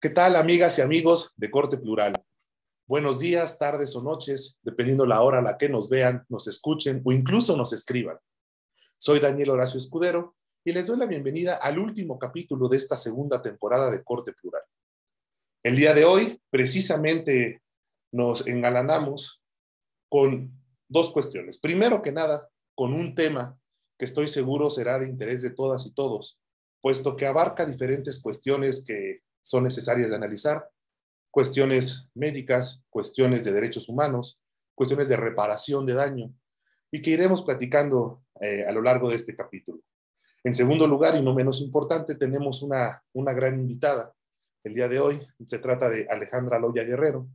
¿Qué tal, amigas y amigos de Corte Plural? Buenos días, tardes o noches, dependiendo la hora a la que nos vean, nos escuchen o incluso nos escriban. Soy Daniel Horacio Escudero y les doy la bienvenida al último capítulo de esta segunda temporada de Corte Plural. El día de hoy, precisamente, nos engalanamos con dos cuestiones. Primero que nada, con un tema que estoy seguro será de interés de todas y todos, puesto que abarca diferentes cuestiones que son necesarias de analizar, cuestiones médicas, cuestiones de derechos humanos, cuestiones de reparación de daño, y que iremos platicando eh, a lo largo de este capítulo. En segundo lugar, y no menos importante, tenemos una, una gran invitada. El día de hoy se trata de Alejandra Loya Guerrero,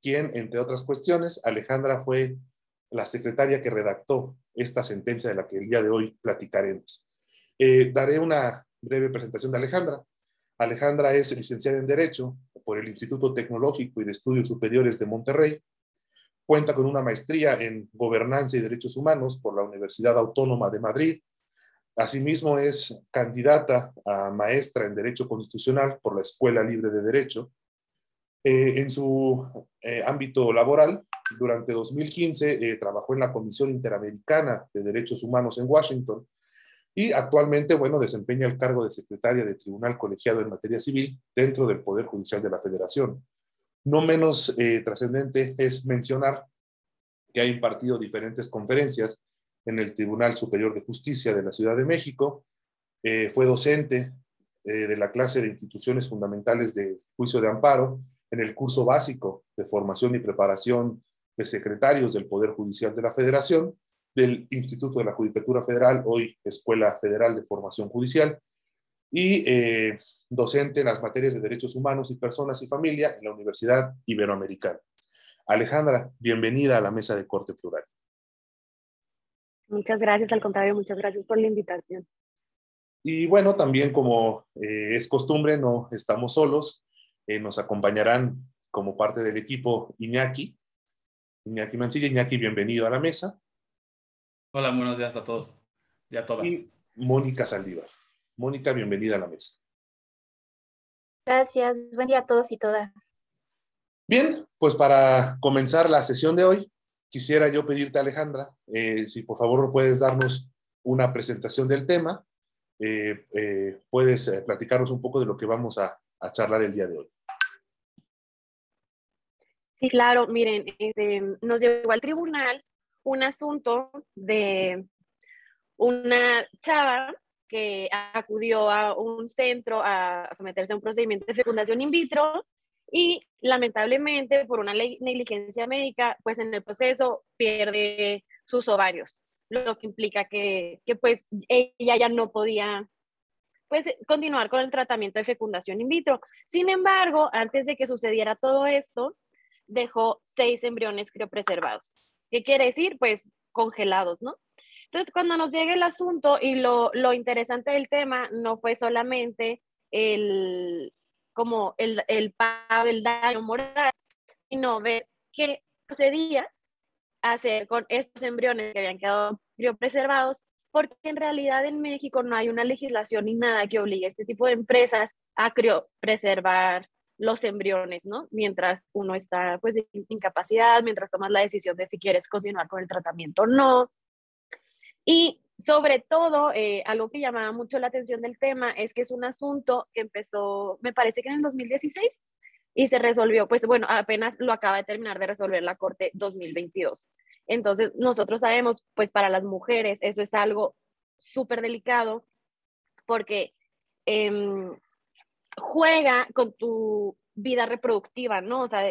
quien, entre otras cuestiones, Alejandra fue la secretaria que redactó esta sentencia de la que el día de hoy platicaremos. Eh, daré una breve presentación de Alejandra. Alejandra es licenciada en Derecho por el Instituto Tecnológico y de Estudios Superiores de Monterrey. Cuenta con una maestría en Gobernanza y Derechos Humanos por la Universidad Autónoma de Madrid. Asimismo, es candidata a maestra en Derecho Constitucional por la Escuela Libre de Derecho. Eh, en su eh, ámbito laboral, durante 2015 eh, trabajó en la Comisión Interamericana de Derechos Humanos en Washington y actualmente, bueno, desempeña el cargo de secretaria de Tribunal Colegiado en Materia Civil dentro del Poder Judicial de la Federación. No menos eh, trascendente es mencionar que ha impartido diferentes conferencias en el Tribunal Superior de Justicia de la Ciudad de México, eh, fue docente eh, de la clase de instituciones fundamentales de juicio de amparo en el curso básico de formación y preparación de secretarios del Poder Judicial de la Federación del Instituto de la Judicatura Federal, hoy Escuela Federal de Formación Judicial, y eh, docente en las materias de Derechos Humanos y Personas y Familia en la Universidad Iberoamericana. Alejandra, bienvenida a la mesa de corte plural. Muchas gracias, al contrario, muchas gracias por la invitación. Y bueno, también como eh, es costumbre, no estamos solos, eh, nos acompañarán como parte del equipo Iñaki, Iñaki Mancilla. Iñaki, bienvenido a la mesa. Hola, buenos días a todos y a todas. Y Mónica Saldívar. Mónica, bienvenida a la mesa. Gracias, buen día a todos y todas. Bien, pues para comenzar la sesión de hoy, quisiera yo pedirte, Alejandra, eh, si por favor puedes darnos una presentación del tema, eh, eh, puedes platicarnos un poco de lo que vamos a, a, charlar el día de hoy. Sí, claro, miren, este, nos llegó al tribunal un asunto de una chava que acudió a un centro a someterse a un procedimiento de fecundación in vitro y lamentablemente por una negligencia médica, pues en el proceso pierde sus ovarios, lo que implica que, que pues ella ya no podía pues continuar con el tratamiento de fecundación in vitro. Sin embargo, antes de que sucediera todo esto, dejó seis embriones criopreservados. ¿Qué quiere decir? Pues congelados, ¿no? Entonces, cuando nos llega el asunto y lo, lo interesante del tema no fue solamente el, como el, el pago del daño moral, sino ver qué procedía hacer con estos embriones que habían quedado criopreservados, porque en realidad en México no hay una legislación ni nada que obligue a este tipo de empresas a criopreservar los embriones, ¿no? Mientras uno está pues de incapacidad, mientras tomas la decisión de si quieres continuar con el tratamiento o no. Y sobre todo, eh, algo que llamaba mucho la atención del tema es que es un asunto que empezó, me parece que en el 2016 y se resolvió, pues bueno, apenas lo acaba de terminar de resolver la Corte 2022. Entonces, nosotros sabemos, pues para las mujeres eso es algo súper delicado porque eh, juega con tu vida reproductiva, ¿no? O sea,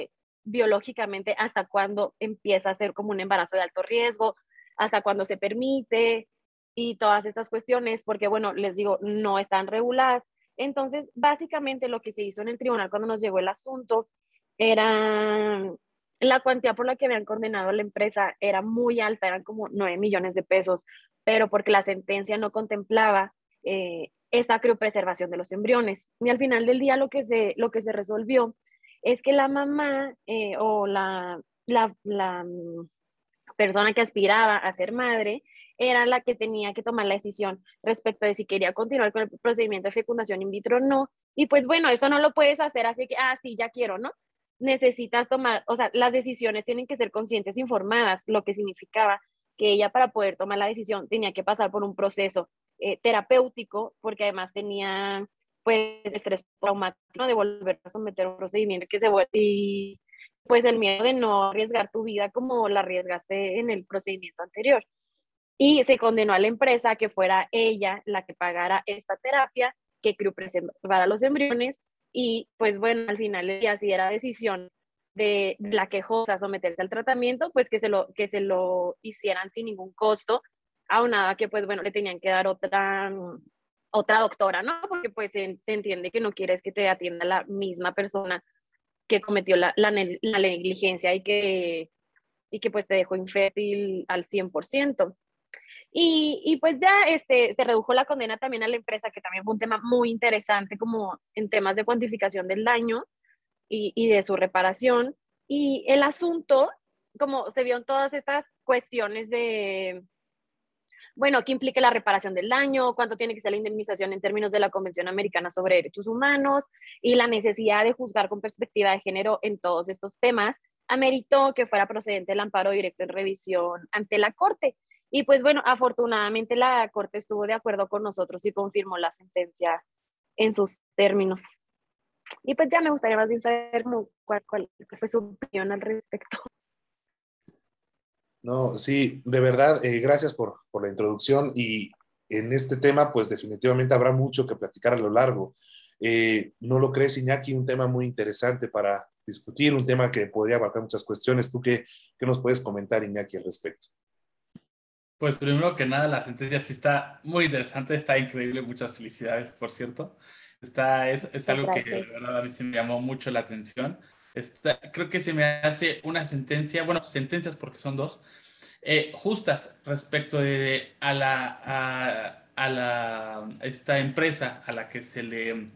biológicamente, hasta cuándo empieza a ser como un embarazo de alto riesgo, hasta cuándo se permite y todas estas cuestiones, porque bueno, les digo, no están reguladas. Entonces, básicamente lo que se hizo en el tribunal cuando nos llegó el asunto era la cuantía por la que habían condenado a la empresa era muy alta, eran como 9 millones de pesos, pero porque la sentencia no contemplaba eh, esta criopreservación de los embriones. Y al final del día lo que se, lo que se resolvió es que la mamá eh, o la, la, la, mm, persona que aspiraba a ser madre era la que tenía que tomar la decisión respecto de si quería continuar con el procedimiento de fecundación in vitro o no, Y pues bueno, esto no lo puedes hacer así que, ah, sí, ya quiero, ¿no? Necesitas tomar, o sea, las decisiones tienen que ser conscientes, informadas, lo que significaba que ella para poder tomar la decisión tenía que pasar por un proceso eh, terapéutico, porque además tenía pues estrés traumático de volver a someter un procedimiento que se vuelve y pues el miedo de no arriesgar tu vida como la arriesgaste en el procedimiento anterior. Y se condenó a la empresa que fuera ella la que pagara esta terapia, que preservara los embriones y pues bueno, al final y así era decisión de la quejosa someterse al tratamiento, pues que se lo, que se lo hicieran sin ningún costo, aunada que pues bueno, le tenían que dar otra otra doctora, ¿no? Porque pues se, entiende que no quieres que te atienda la misma persona que cometió la, la, negligencia y que, y que pues te dejó infértil al 100%. Y, y, pues ya este, se redujo la condena también a la empresa, que también fue un tema muy interesante como en temas de cuantificación del daño y, y de su reparación. Y el asunto, como se vio en todas estas cuestiones de, bueno, qué implica la reparación del daño, cuánto tiene que ser la indemnización en términos de la Convención Americana sobre Derechos Humanos y la necesidad de juzgar con perspectiva de género en todos estos temas, ameritó que fuera procedente el amparo directo en revisión ante la Corte. Y pues bueno, afortunadamente la Corte estuvo de acuerdo con nosotros y confirmó la sentencia en sus términos. Y pues ya me gustaría más bien saber cuál, cuál fue su opinión al respecto. No, sí, de verdad, eh, gracias por, por, la introducción y en este tema, pues definitivamente habrá mucho que platicar a lo largo. Eh, ¿No lo crees, Iñaki? Un tema muy interesante para discutir, un tema que podría abarcar muchas cuestiones. ¿Tú qué, qué nos puedes comentar, Iñaki, al respecto? Pues primero que nada, la sentencia sí está muy interesante, está increíble, muchas felicidades, por cierto. Está, es, es algo que de verdad a mí se me llamó mucho la atención creo que se me hace una sentencia, bueno, sentencias porque son dos, eh, justas respecto de a la, a, la, esta empresa a la que se le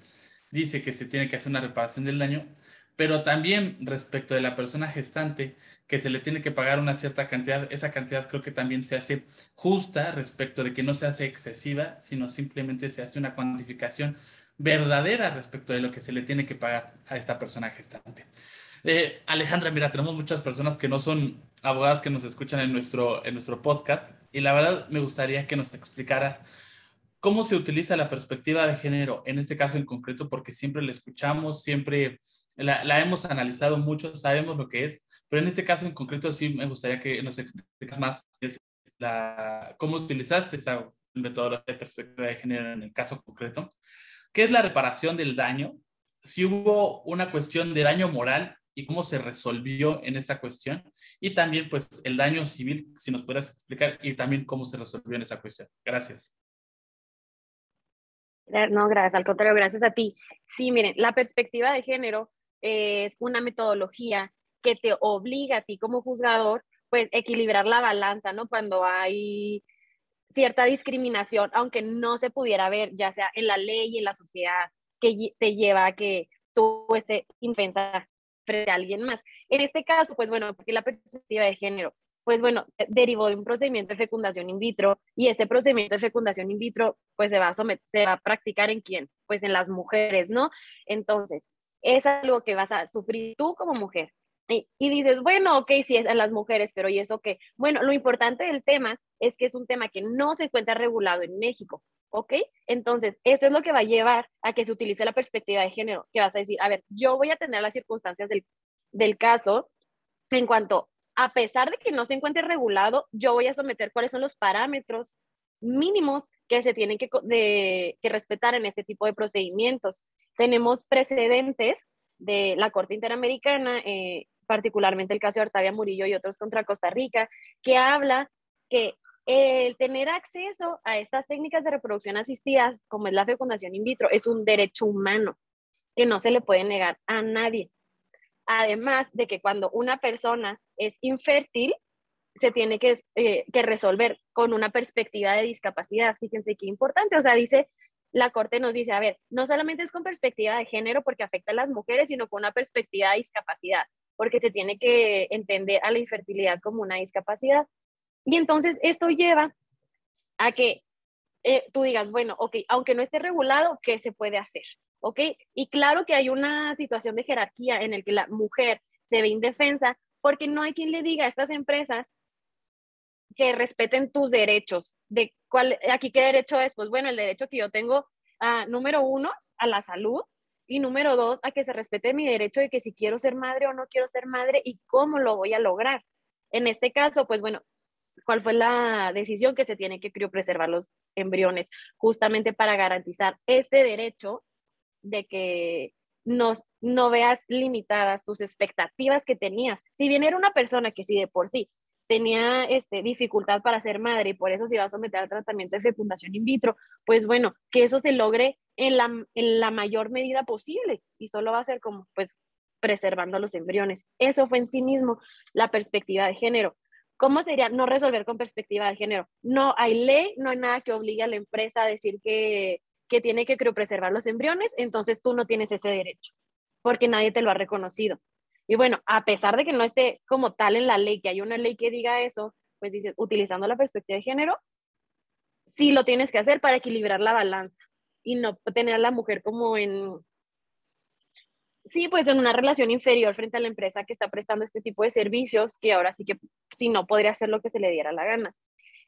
dice que se tiene que hacer una reparación del daño, pero también respecto de la persona gestante que se le tiene que pagar una cierta cantidad, esa cantidad creo que también se hace justa respecto de que no se hace excesiva, sino simplemente se hace una cuantificación verdadera respecto de lo que se le tiene que pagar a esta persona gestante. Eh, Alejandra, mira, tenemos muchas personas que no son abogadas que nos escuchan en nuestro, en nuestro podcast y la verdad me gustaría que nos explicaras cómo se utiliza la perspectiva de género en este caso en concreto, porque siempre la escuchamos, siempre la, la hemos analizado mucho, sabemos lo que es, pero en este caso en concreto sí me gustaría que nos explicas más la, cómo utilizaste esta metodología de perspectiva de género en el caso concreto. ¿Qué es la reparación del daño? Si hubo una cuestión de daño moral y cómo se resolvió en esta cuestión. Y también, pues, el daño civil, si nos pudieras explicar, y también cómo se resolvió en esa cuestión. Gracias. No, gracias, al contrario, gracias a ti. Sí, miren, la perspectiva de género es una metodología que te obliga a ti como juzgador, pues, equilibrar la balanza, ¿no? Cuando hay cierta discriminación, aunque no se pudiera ver, ya sea en la ley y en la sociedad, que te lleva a que tú ese infensa frente a alguien más. En este caso, pues bueno, porque la perspectiva de género, pues bueno, derivó de un procedimiento de fecundación in vitro y este procedimiento de fecundación in vitro, pues se va a, someter, se va a practicar en quién? Pues en las mujeres, ¿no? Entonces, es algo que vas a sufrir tú como mujer. Y, y dices, bueno, ok, sí es en las mujeres, pero ¿y eso qué? Bueno, lo importante del tema es que es un tema que no se encuentra regulado en México. ¿ok? Entonces, eso es lo que va a llevar a que se utilice la perspectiva de género, que vas a decir, a ver, yo voy a tener las circunstancias del, del caso en cuanto, a pesar de que no se encuentre regulado, yo voy a someter cuáles son los parámetros mínimos que se tienen que, de, que respetar en este tipo de procedimientos. Tenemos precedentes de la Corte Interamericana, eh, particularmente el caso de Artavia Murillo y otros contra Costa Rica, que habla que el tener acceso a estas técnicas de reproducción asistidas, como es la fecundación in vitro, es un derecho humano que no se le puede negar a nadie. Además de que cuando una persona es infértil, se tiene que, eh, que resolver con una perspectiva de discapacidad. Fíjense qué importante. O sea, dice, la Corte nos dice, a ver, no solamente es con perspectiva de género porque afecta a las mujeres, sino con una perspectiva de discapacidad, porque se tiene que entender a la infertilidad como una discapacidad. Y entonces esto lleva a que eh, tú digas, bueno, ok, aunque no esté regulado, ¿qué se puede hacer? ¿Ok? Y claro que hay una situación de jerarquía en el que la mujer se ve indefensa porque no hay quien le diga a estas empresas que respeten tus derechos. De cuál, aquí qué derecho es? Pues bueno, el derecho que yo tengo, uh, número uno, a la salud y número dos, a que se respete mi derecho de que si quiero ser madre o no quiero ser madre y cómo lo voy a lograr. En este caso, pues bueno, ¿cuál fue la decisión que se tiene que criopreservar los embriones? Justamente para garantizar este derecho de que nos, no veas limitadas tus expectativas que tenías. Si bien era una persona que sí de por sí tenía este, dificultad para ser madre y por eso se iba a someter al tratamiento de fecundación in vitro, pues bueno, que eso se logre en la, en la mayor medida posible y solo va a ser como pues preservando los embriones. Eso fue en sí mismo la perspectiva de género. ¿Cómo sería no resolver con perspectiva de género? No hay ley, no hay nada que obligue a la empresa a decir que, que tiene que criopreservar los embriones, entonces tú no tienes ese derecho, porque nadie te lo ha reconocido. Y bueno, a pesar de que no esté como tal en la ley, que hay una ley que diga eso, pues dices, utilizando la perspectiva de género, sí lo tienes que hacer para equilibrar la balanza y no tener a la mujer como en, sí, pues en una relación inferior frente a la empresa que está prestando este tipo de servicios, que ahora sí que si no podría hacer lo que se le diera la gana.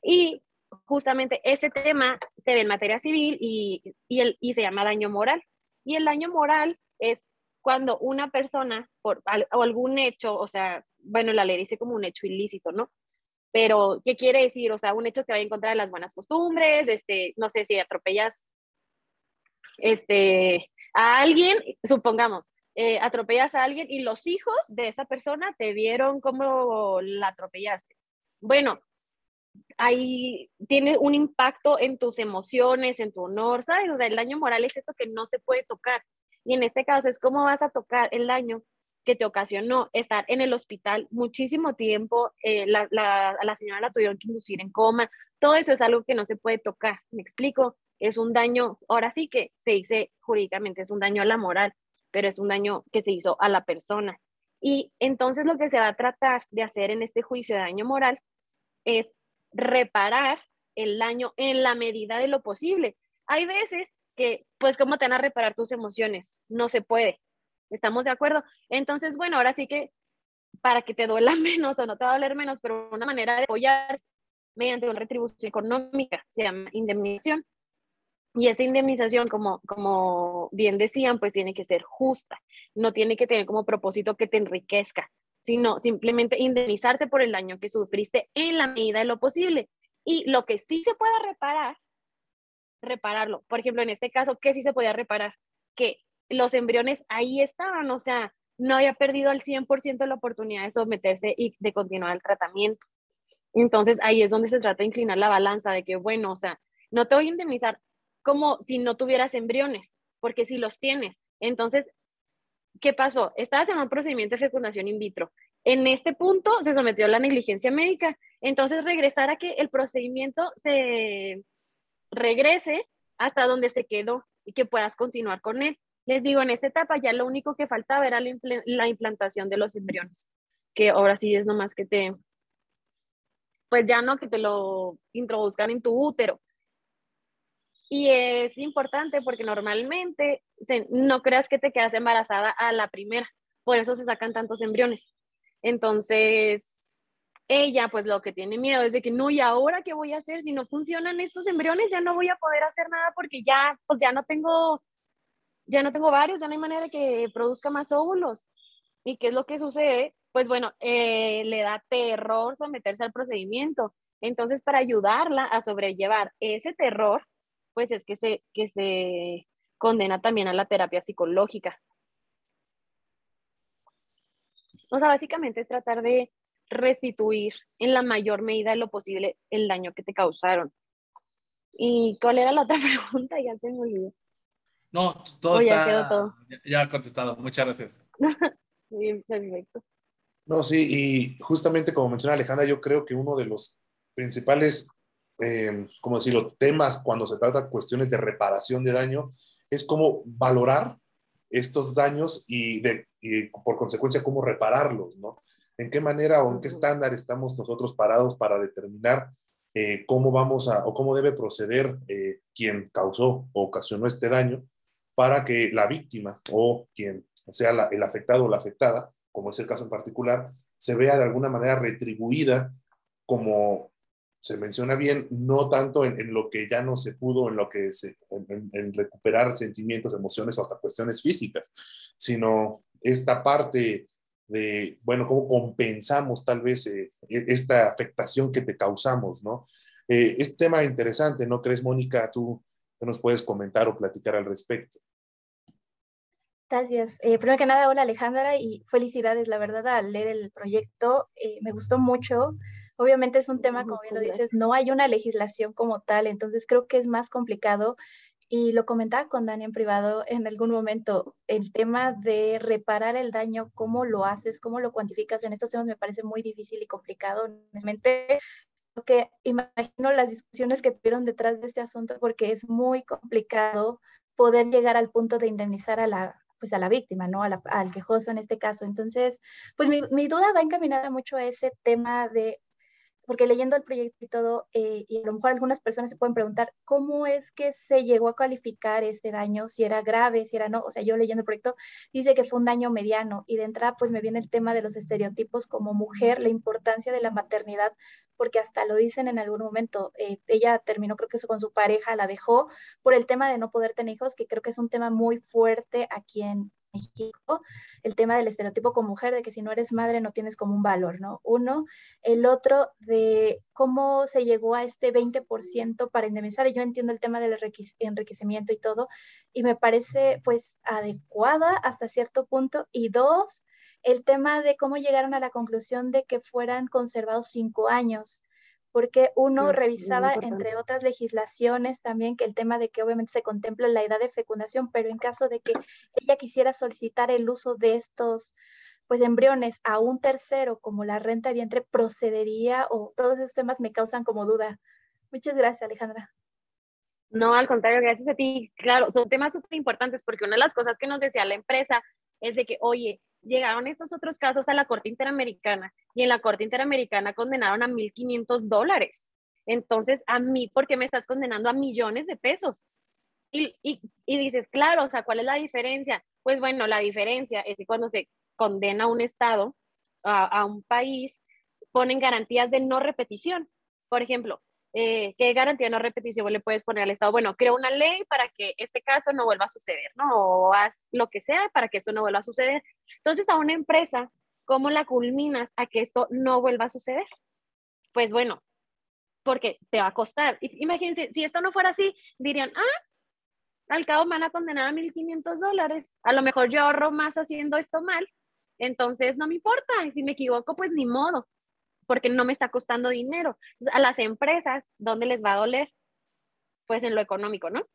Y justamente este tema se ve en materia civil y, y, el, y se llama daño moral. Y el daño moral es cuando una persona por o algún hecho, o sea, bueno, la ley dice como un hecho ilícito, ¿no? Pero, ¿qué quiere decir? O sea, un hecho que vaya en contra de las buenas costumbres, este, no sé si atropellas este, a alguien, supongamos, eh, atropellas a alguien y los hijos de esa persona te vieron cómo la atropellaste. Bueno, ahí tiene un impacto en tus emociones, en tu honor, ¿sabes? O sea, el daño moral es esto que no se puede tocar. Y en este caso es cómo vas a tocar el daño que te ocasionó estar en el hospital muchísimo tiempo, eh, la, la, la, señora la tuvieron que inducir en coma, todo eso es algo que no se puede tocar, me explico, es un daño, ahora sí que se dice jurídicamente, es un daño a la moral, pero es un daño que se hizo a la persona. Y entonces lo que se va a tratar de hacer en este juicio de daño moral es reparar el daño en la medida de lo posible. Hay veces que, pues, ¿cómo te van a reparar tus emociones? No se puede. ¿Estamos de acuerdo? Entonces, bueno, ahora sí que para que te duela menos o no te va a doler menos, pero una manera de apoyar mediante una retribución económica, se llama indemnización. Y esa indemnización, como, como bien decían, pues tiene que ser justa, no tiene que tener como propósito que te enriquezca, sino simplemente indemnizarte por el daño que sufriste en la medida de lo posible. Y lo que sí se pueda reparar repararlo. Por ejemplo, en este caso, ¿qué sí se podía reparar? Que los embriones ahí estaban, o sea, no había perdido al 100% la oportunidad de someterse y de continuar el tratamiento. Entonces ahí es donde se trata de inclinar la balanza de que, bueno, o sea, no te voy a indemnizar como si no tuvieras embriones, porque si los tienes. Entonces, ¿qué pasó? Estabas en un procedimiento de fecundación in vitro. En este punto se sometió a la negligencia médica. Entonces, regresar a que el procedimiento se regrese hasta donde se quedó y que puedas continuar con él. Les digo, en esta etapa ya lo único que faltaba era la, implantación de los embriones, que ahora sí es nomás que te, pues ya no que te lo introduzcan en tu útero. Y es importante porque normalmente no creas que te quedas embarazada a la primera, por eso se sacan tantos embriones. Entonces, ella pues lo que tiene miedo es de que no, ¿y ahora qué voy a hacer? Si no funcionan estos embriones, ya no voy a poder hacer nada porque ya, pues ya no tengo, ya no tengo varios, ya no hay manera de que produzca más óvulos. ¿Y qué es lo que sucede? Pues bueno, eh, le da terror someterse al procedimiento. Entonces, para ayudarla a sobrellevar ese terror, pues es que se, que se condena también a la terapia psicológica. O sea, básicamente es tratar de restituir en la mayor medida de lo posible el daño que te causaron. ¿Y cuál era la otra pregunta? Ya se me olvidó. No, todo ya está. Todo. Ya, contestado. Muchas gracias. Bien, perfecto. No, sí, y justamente como menciona Alejandra, yo creo que uno de los principales, eh, como decirlo, temas cuando se trata de cuestiones de reparación de daño es cómo valorar estos daños y, de, y por consecuencia cómo repararlos, ¿no? En qué manera o en qué estándar estamos nosotros parados para determinar eh, cómo vamos a, o cómo debe proceder eh, quien causó o ocasionó este daño para que la víctima o quien sea el afectado o la afectada, como es el caso en particular, se vea de alguna manera retribuida como se menciona bien, no tanto en, lo que ya no se pudo, en lo que se, en, recuperar sentimientos, emociones o hasta cuestiones físicas, sino esta parte de, bueno, cómo compensamos tal vez eh, e, esta afectación que te causamos, ¿no? Eh, es tema interesante, ¿no crees, Mónica? Tú nos puedes comentar o platicar al respecto. Gracias. Eh, primero que nada, hola Alejandra y felicidades, la verdad, al leer el proyecto. Eh, me gustó mucho. Obviamente es un tema, como bien lo dices, no hay una legislación como tal, entonces creo que es más complicado. Y lo comentaba con Dani en privado en algún momento, el tema de reparar el daño, cómo lo haces, cómo lo cuantificas en estos temas me parece muy difícil y complicado. Honestamente, que imagino las discusiones que tuvieron detrás de este asunto porque es muy complicado poder llegar al punto de indemnizar a la, pues a la víctima, ¿no? al quejoso en este caso. Entonces, pues mi, mi, duda va encaminada mucho a ese tema de porque leyendo el proyecto y todo, eh, y a lo mejor algunas personas se pueden preguntar, ¿cómo es que se llegó a calificar este daño? Si era grave, si era no. O sea, yo leyendo el proyecto dice que fue un daño mediano y de entrada pues me viene el tema de los estereotipos como mujer, la importancia de la maternidad, porque hasta lo dicen en algún momento. Eh, ella terminó creo que eso con su pareja, la dejó por el tema de no poder tener hijos, que creo que es un tema muy fuerte aquí en, México, el tema del estereotipo con mujer, de que si no eres madre no tienes como un valor, ¿no? Uno, el otro de cómo se llegó a este 20% para indemnizar, yo entiendo el tema del enriquecimiento y todo, y me parece pues adecuada hasta cierto punto, y dos, el tema de cómo llegaron a la conclusión de que fueran conservados cinco años porque uno revisaba, entre otras legislaciones, también que el tema de que obviamente se contempla la edad de fecundación, pero en caso de que ella quisiera solicitar el uso de estos pues embriones a un tercero como la renta de vientre procedería o todos esos temas me causan como duda. Muchas gracias, Alejandra. No, al contrario, gracias a ti. Claro, son temas súper importantes porque una de las cosas que nos decía la empresa es de que, oye, llegaron estos otros casos a la Corte Interamericana y en la Corte Interamericana condenaron a 1.500 dólares. Entonces, a mí, ¿por qué me estás condenando a millones de pesos? Y, y, y, dices, claro, o sea, ¿cuál es la diferencia? Pues bueno, la diferencia es que cuando se condena a un Estado, a, a un país, ponen garantías de no repetición. Por ejemplo, eh, ¿qué garantía no repetición le puedes poner al Estado? Bueno, crea una ley para que este caso no vuelva a suceder, ¿no? O haz lo que sea para que esto no vuelva a suceder. Entonces, a una empresa, ¿cómo la culminas a que esto no vuelva a suceder? Pues bueno, porque te va a costar. Imagínense, si esto no fuera así, dirían, ah, al cabo me van a condenar a 1.500 dólares. A lo mejor yo ahorro más haciendo esto mal, entonces no me importa. Si me equivoco, pues ni modo porque no me está costando dinero. A las empresas, ¿dónde les va a doler? Pues en lo económico, ¿no?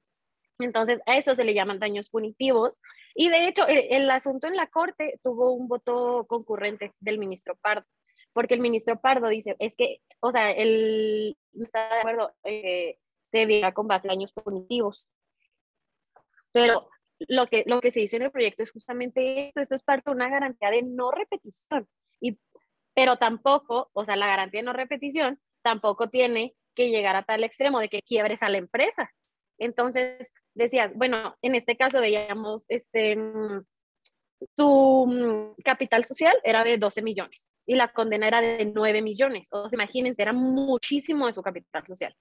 Entonces, a esto se le llaman daños punitivos. Y de hecho, el, asunto en la Corte tuvo un voto concurrente del ministro Pardo, porque el ministro Pardo dice, es que, o sea, él está de acuerdo, eh, se viera con base en daños punitivos. Pero lo que, lo que se dice en el proyecto es justamente esto, esto es parte de una garantía de no repetición. Y pero tampoco, o sea, la garantía de no repetición tampoco tiene que llegar a tal extremo de que quiebres a la empresa. Entonces, decías, bueno, en este caso veíamos, este, tu mm, capital social era de 12 millones y la condena era de 9 millones. O sea, imagínense, era muchísimo de su capital social.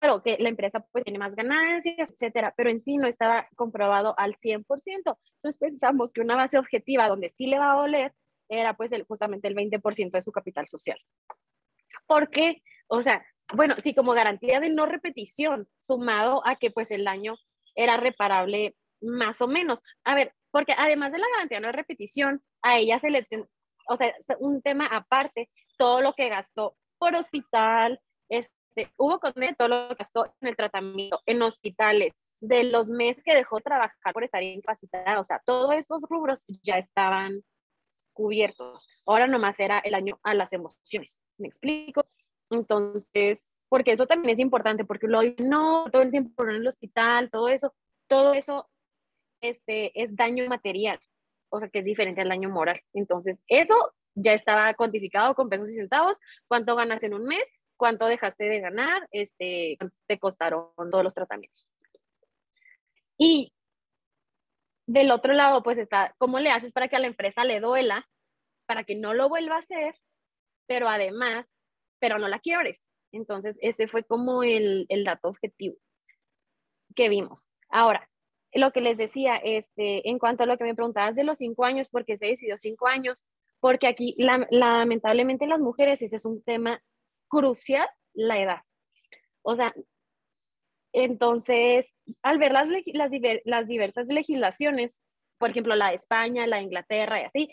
Claro que la empresa pues tiene más ganancias, etcétera, pero en sí no estaba comprobado al 100%. Entonces pensamos que una base objetiva donde sí le va a doler era pues justamente el 20% de su capital social. ¿Por qué? O sea, bueno, sí, como garantía de no repetición, sumado a que pues el daño era reparable más o menos. A ver, porque además de la garantía de no repetición, a ella se le, o sea, un tema aparte, todo lo que gastó por hospital, este, hubo con todo lo que gastó en el tratamiento, en hospitales, de los meses que dejó trabajar por estar incapacitada, o sea, todos esos rubros ya estaban cubiertos. Ahora nomás era el año a las emociones. ¿Me explico? Entonces, porque eso también es importante, porque lo no todo el tiempo en el hospital, todo eso, todo eso este, es daño material, o sea que es diferente al daño moral. Entonces, eso ya estaba cuantificado con pesos y centavos, cuánto ganas en un mes cuánto dejaste de ganar, este, te costaron todos los tratamientos. Y del otro lado, pues está, ¿cómo le haces para que a la empresa le duela, para que no lo vuelva a hacer, pero además, pero no la quiebres? Entonces, ese fue como el, el dato objetivo que vimos. Ahora, lo que les decía, este, en cuanto a lo que me preguntabas de los cinco años, ¿por qué se decidió cinco años? Porque aquí, lamentablemente, las mujeres, ese es un tema crucial, la edad. O sea, entonces, al ver las, las, las diversas legislaciones, por ejemplo, la de España, la de Inglaterra y así,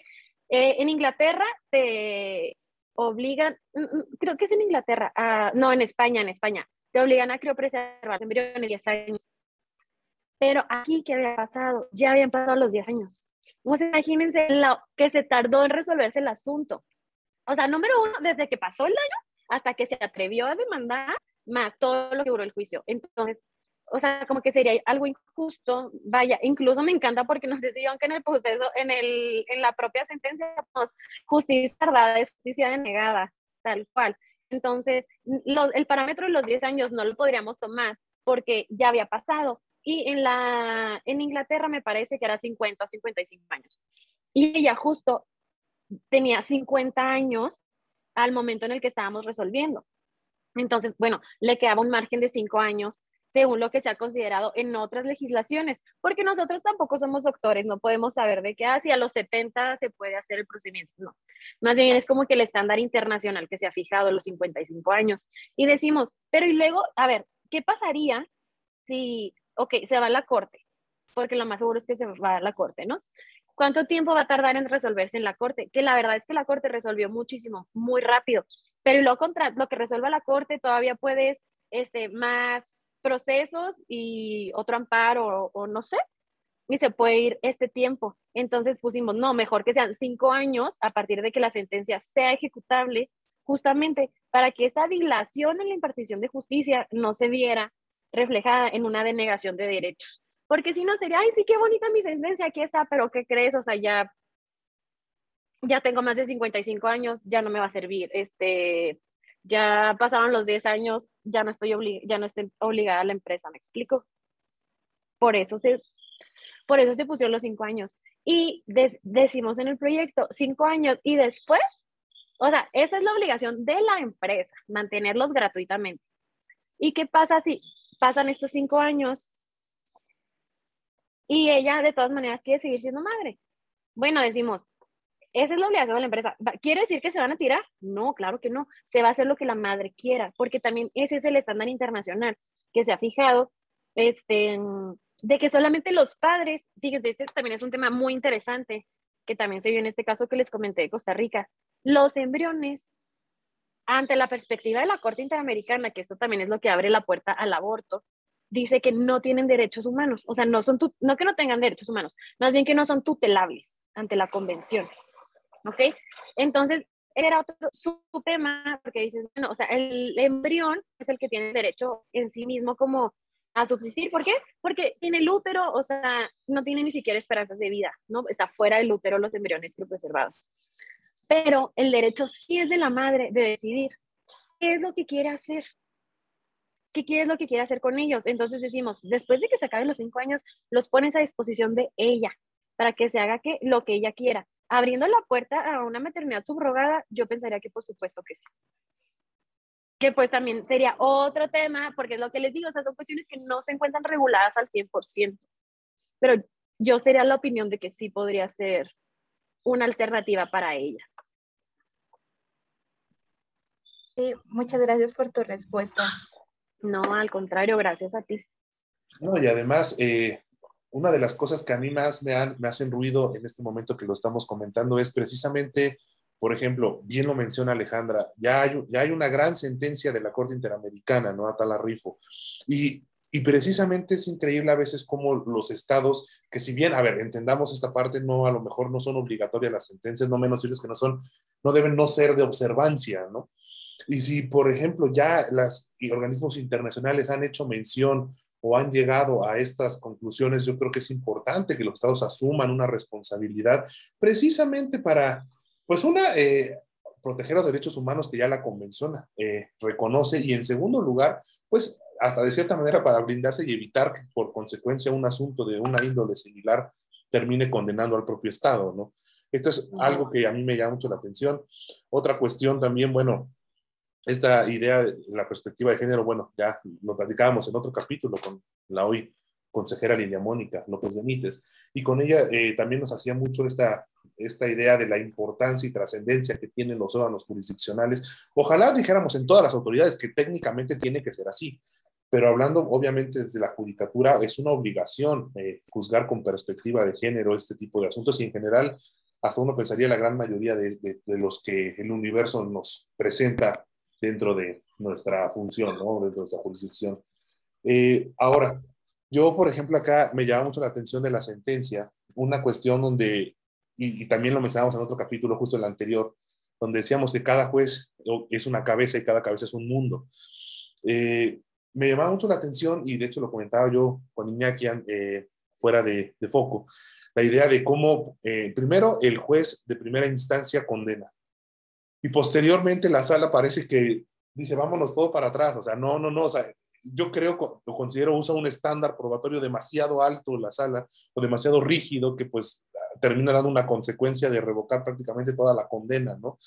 eh, en Inglaterra te obligan, mm, mm, creo que es en Inglaterra, ah, no, en España, en España, te obligan a criopreservar embriones 10 años. Pero aquí, ¿qué había pasado? Ya habían pasado los 10 años. Pues imagínense lo que se tardó en resolverse el asunto. O sea, número uno, desde que pasó el año hasta que se atrevió a demandar, más todo lo que duró el juicio. Entonces, o sea, como que sería algo injusto, vaya, incluso me encanta porque no sé si aunque en el proceso, en, el, en la propia sentencia, pues, justicia tardada es justicia denegada, tal cual. Entonces, el parámetro de los 10 años no lo podríamos tomar porque ya había pasado. Y en, la, en Inglaterra me parece que era 50 o 55 años. Y ella justo tenía 50 años al momento en el que estábamos resolviendo. Entonces, bueno, le quedaba un margen de 5 años según lo que se ha considerado en otras legislaciones, porque nosotros tampoco somos doctores, no podemos saber de qué hacia a los 70 se puede hacer el procedimiento, no. Más bien es como que el estándar internacional que se ha fijado los 55 años. Y decimos, pero y luego, a ver, ¿qué pasaría si, ok, se va a la corte? Porque lo más seguro es que se va a la corte, ¿no? ¿Cuánto tiempo va a tardar en resolverse en la corte? Que la verdad es que la corte resolvió muchísimo, muy rápido, pero lo, contra, lo que resuelva la corte todavía puedes este, más procesos y otro amparo o, no sé, y se puede ir este tiempo. Entonces pusimos, no, mejor que sean cinco años a partir de que la sentencia sea ejecutable, justamente para que esta dilación en la impartición de justicia no se viera reflejada en una denegación de derechos. Porque si no sería, ay, sí, qué bonita mi sentencia, aquí está, pero ¿qué crees? O sea, ya, ya tengo más de 55 años, ya no me va a servir. Este, ya pasaron los 10 años, ya no estoy, ya no estoy obligada a la empresa, ¿me explico? Por eso se, por eso se pusieron los 5 años. Y decimos en el proyecto 5 años y después, o sea, esa es la obligación de la empresa, mantenerlos gratuitamente. ¿Y qué pasa si pasan estos 5 años y ella de todas maneras quiere seguir siendo madre? Bueno, decimos, esa es la obligación de la empresa. ¿Quiere decir que se van a tirar? No, claro que no. Se va a hacer lo que la madre quiera, porque también ese es el estándar internacional que se ha fijado, este, de que solamente los padres, fíjense, este también es un tema muy interesante, que también se vio en este caso que les comenté de Costa Rica. Los embriones, ante la perspectiva de la Corte Interamericana, que esto también es lo que abre la puerta al aborto, dice que no tienen derechos humanos, o sea, no son, no que no tengan derechos humanos, más bien que no son tutelables ante la convención. ¿Ok? Entonces, era otro su tema, porque dices, bueno, o sea, el embrión es el que tiene derecho en sí mismo como a subsistir. ¿Por qué? Porque tiene el útero, o sea, no tiene ni siquiera esperanzas de vida, ¿no? Está fuera del útero los embriones preservados. Pero el derecho sí es de la madre de decidir qué es lo que quiere hacer. ¿Qué es lo que quiere hacer con ellos? Entonces decimos, después de que se acaben los cinco años, los pones a disposición de ella para que se haga lo que ella quiera abriendo la puerta a una maternidad subrogada, yo pensaría que por supuesto que sí. Que pues también sería otro tema, porque es lo que les digo, o sea, son cuestiones que no se encuentran reguladas al 100%. Pero yo sería la opinión de que sí podría ser una alternativa para ella. Sí, muchas gracias por tu respuesta. No, al contrario, gracias a ti. No, y además, eh, una de las cosas que a mí más me, me hacen ruido en este momento que lo estamos comentando es precisamente, por ejemplo, bien lo menciona Alejandra, ya hay, ya hay una gran sentencia de la Corte Interamericana, ¿no? Atala Rifo. Y, y precisamente es increíble a veces como los estados, que si bien, a ver, entendamos esta parte, no, a lo mejor no son obligatorias las sentencias, no menos que no son, no deben no ser de observancia, ¿no? Y si, por ejemplo, ya los organismos internacionales han hecho mención o han llegado a estas conclusiones, yo creo que es importante que los estados asuman una responsabilidad precisamente para, pues una, eh, proteger los derechos humanos que ya la convención eh, reconoce y en segundo lugar, pues hasta de cierta manera para blindarse y evitar que por consecuencia un asunto de una índole similar termine condenando al propio Estado, ¿no? Esto es algo que a mí me llama mucho la atención. Otra cuestión también, bueno, esta idea de la perspectiva de género, bueno, ya lo platicábamos en otro capítulo con la hoy consejera Lilia Mónica López Benítez, y con ella eh, también nos hacía mucho esta, esta idea de la importancia y trascendencia que tienen los órganos jurisdiccionales. Ojalá dijéramos en todas las autoridades que técnicamente tiene que ser así, pero hablando obviamente desde la judicatura, es una obligación eh, juzgar con perspectiva de género este tipo de asuntos y en general, hasta uno pensaría la gran mayoría de, de los que el universo nos presenta dentro de nuestra función, ¿no? de nuestra jurisdicción. Eh, ahora, yo, por ejemplo, acá me llama mucho la atención de la sentencia, una cuestión donde, y, también lo mencionamos en otro capítulo, justo el anterior, donde decíamos que cada juez es una cabeza y cada cabeza es un mundo. Eh, me llamaba mucho la atención, y de hecho lo comentaba yo con Iñaki eh, fuera de, de, foco, la idea de cómo, primero, el juez de primera instancia condena, y posteriormente la sala parece que dice, vámonos todo para atrás. O sea, no, no, no. O sea, yo creo, o considero, usa un estándar probatorio demasiado alto la sala o demasiado rígido que pues termina dando una consecuencia de revocar prácticamente toda la condena, ¿no?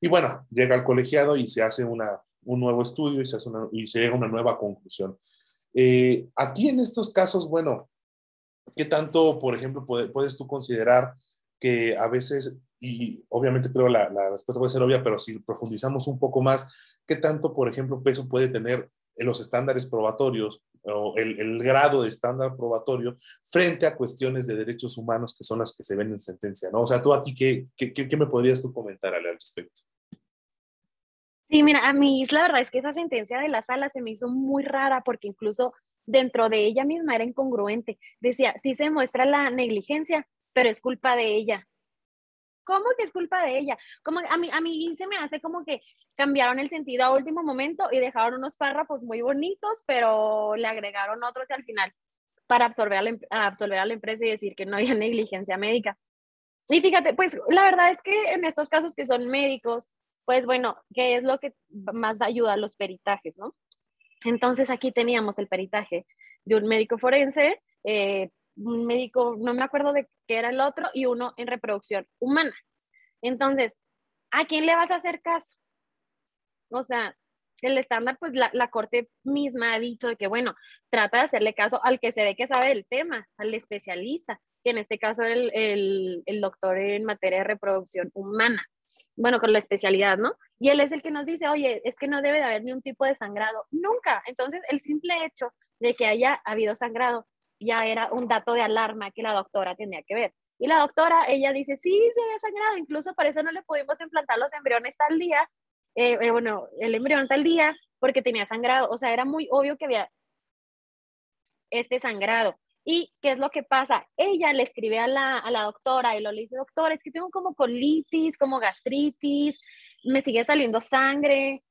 Y bueno, llega al colegiado y se hace una, un nuevo estudio y se, hace una, y se llega a una nueva conclusión. Eh, aquí en estos casos, bueno, ¿qué tanto, por ejemplo, puedes tú considerar que a veces y obviamente creo la, la respuesta puede ser obvia, pero si profundizamos un poco más, ¿qué tanto, por ejemplo, peso puede tener en los estándares probatorios o el, el, grado de estándar probatorio frente a cuestiones de derechos humanos que son las que se ven en sentencia, ¿no? O sea, tú aquí, ¿qué, qué, qué me podrías tú comentar al respecto? Sí, mira, a mí la verdad es que esa sentencia de la sala se me hizo muy rara porque incluso dentro de ella misma era incongruente. Decía, sí se muestra la negligencia, pero es culpa de ella. ¿Cómo que es culpa de ella? Como a mí, a mí se me hace como que cambiaron el sentido a último momento y dejaron unos párrafos muy bonitos, pero le agregaron otros al final para absorber a, la, absorber a la empresa y decir que no había negligencia médica. Y fíjate, pues la verdad es que en estos casos que son médicos, pues bueno, ¿qué es lo que más ayuda a los peritajes, no? Entonces aquí teníamos el peritaje de un médico forense, eh, un médico, no me acuerdo de qué era el otro, y uno en reproducción humana. Entonces, ¿a quién le vas a hacer caso? O sea, el estándar, pues la, la, corte misma ha dicho de que, bueno, trata de hacerle caso al que se ve que sabe del tema, al especialista, que en este caso el, el, el doctor en materia de reproducción humana, bueno, con la especialidad, ¿no? Y él es el que nos dice, oye, es que no debe de haber ni un tipo de sangrado, nunca. Entonces, el simple hecho de que haya habido sangrado ya era un dato de alarma que la doctora tenía que ver. Y la doctora, ella dice, sí, se había sangrado, incluso por eso no le pudimos implantar los embriones tal día, eh, eh, bueno, el embrión tal día, porque tenía sangrado, o sea, era muy obvio que había este sangrado. ¿Y qué es lo que pasa? Ella le escribe a la, a la doctora y lo le dice, doctora, es que tengo como colitis, como gastritis, me sigue saliendo sangre,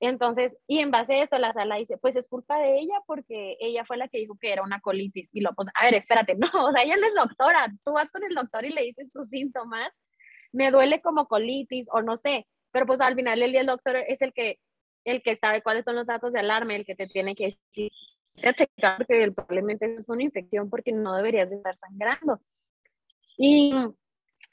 entonces, y en base a esto, la sala dice, pues es culpa de ella porque ella fue la que dijo que era una colitis. Y lo, pues, a ver, espérate, no, o sea, ella no es doctora, tú vas con el doctor y le dices tus síntomas, me duele como colitis o no sé, pero pues al final el el doctor es el que, el que sabe cuáles son los datos de alarma, el que te tiene que decir, checar que probablemente es una infección porque no deberías de estar sangrando. Y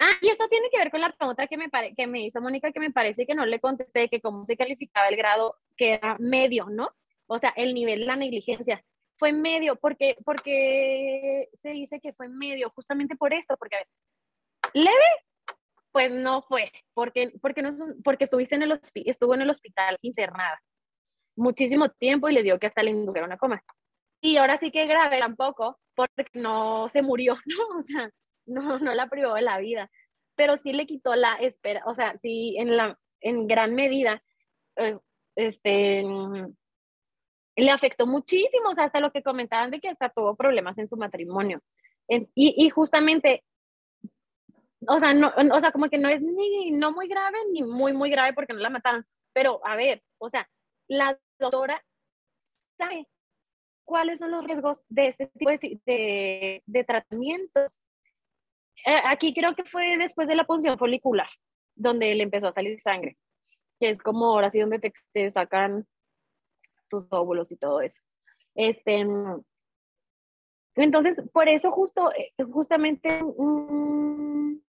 Ah, y esto tiene que ver con la pregunta que me, que me hizo Mónica, que me parece que no le contesté, que cómo se calificaba el grado, que era medio, ¿no? O sea, el nivel la negligencia. Fue medio, porque, porque se dice que fue medio, justamente por esto, porque, leve, pues no fue, porque, porque, no, porque estuviste en el estuvo en el hospital internada muchísimo tiempo y le dio que hasta le indujeron a coma. Y ahora sí que grave tampoco, porque no se murió, ¿no? O sea, no, no la privó de la vida, pero sí le quitó la espera, o sea, sí en, la, en gran medida, este, le afectó muchísimo, o sea, hasta lo que comentaban de que hasta tuvo problemas en su matrimonio. y, y, justamente, o sea, no, o sea, como que no es ni no muy grave ni muy, muy grave porque no la mataron, pero a ver, o sea, la doctora sabe cuáles son los riesgos de este tipo de, de, tratamientos aquí creo que fue después de la punción folicular, donde le empezó a salir sangre. que es como ahora sí donde te, sacan tus óvulos y todo eso. Este, entonces, por eso justo, eh, justamente un,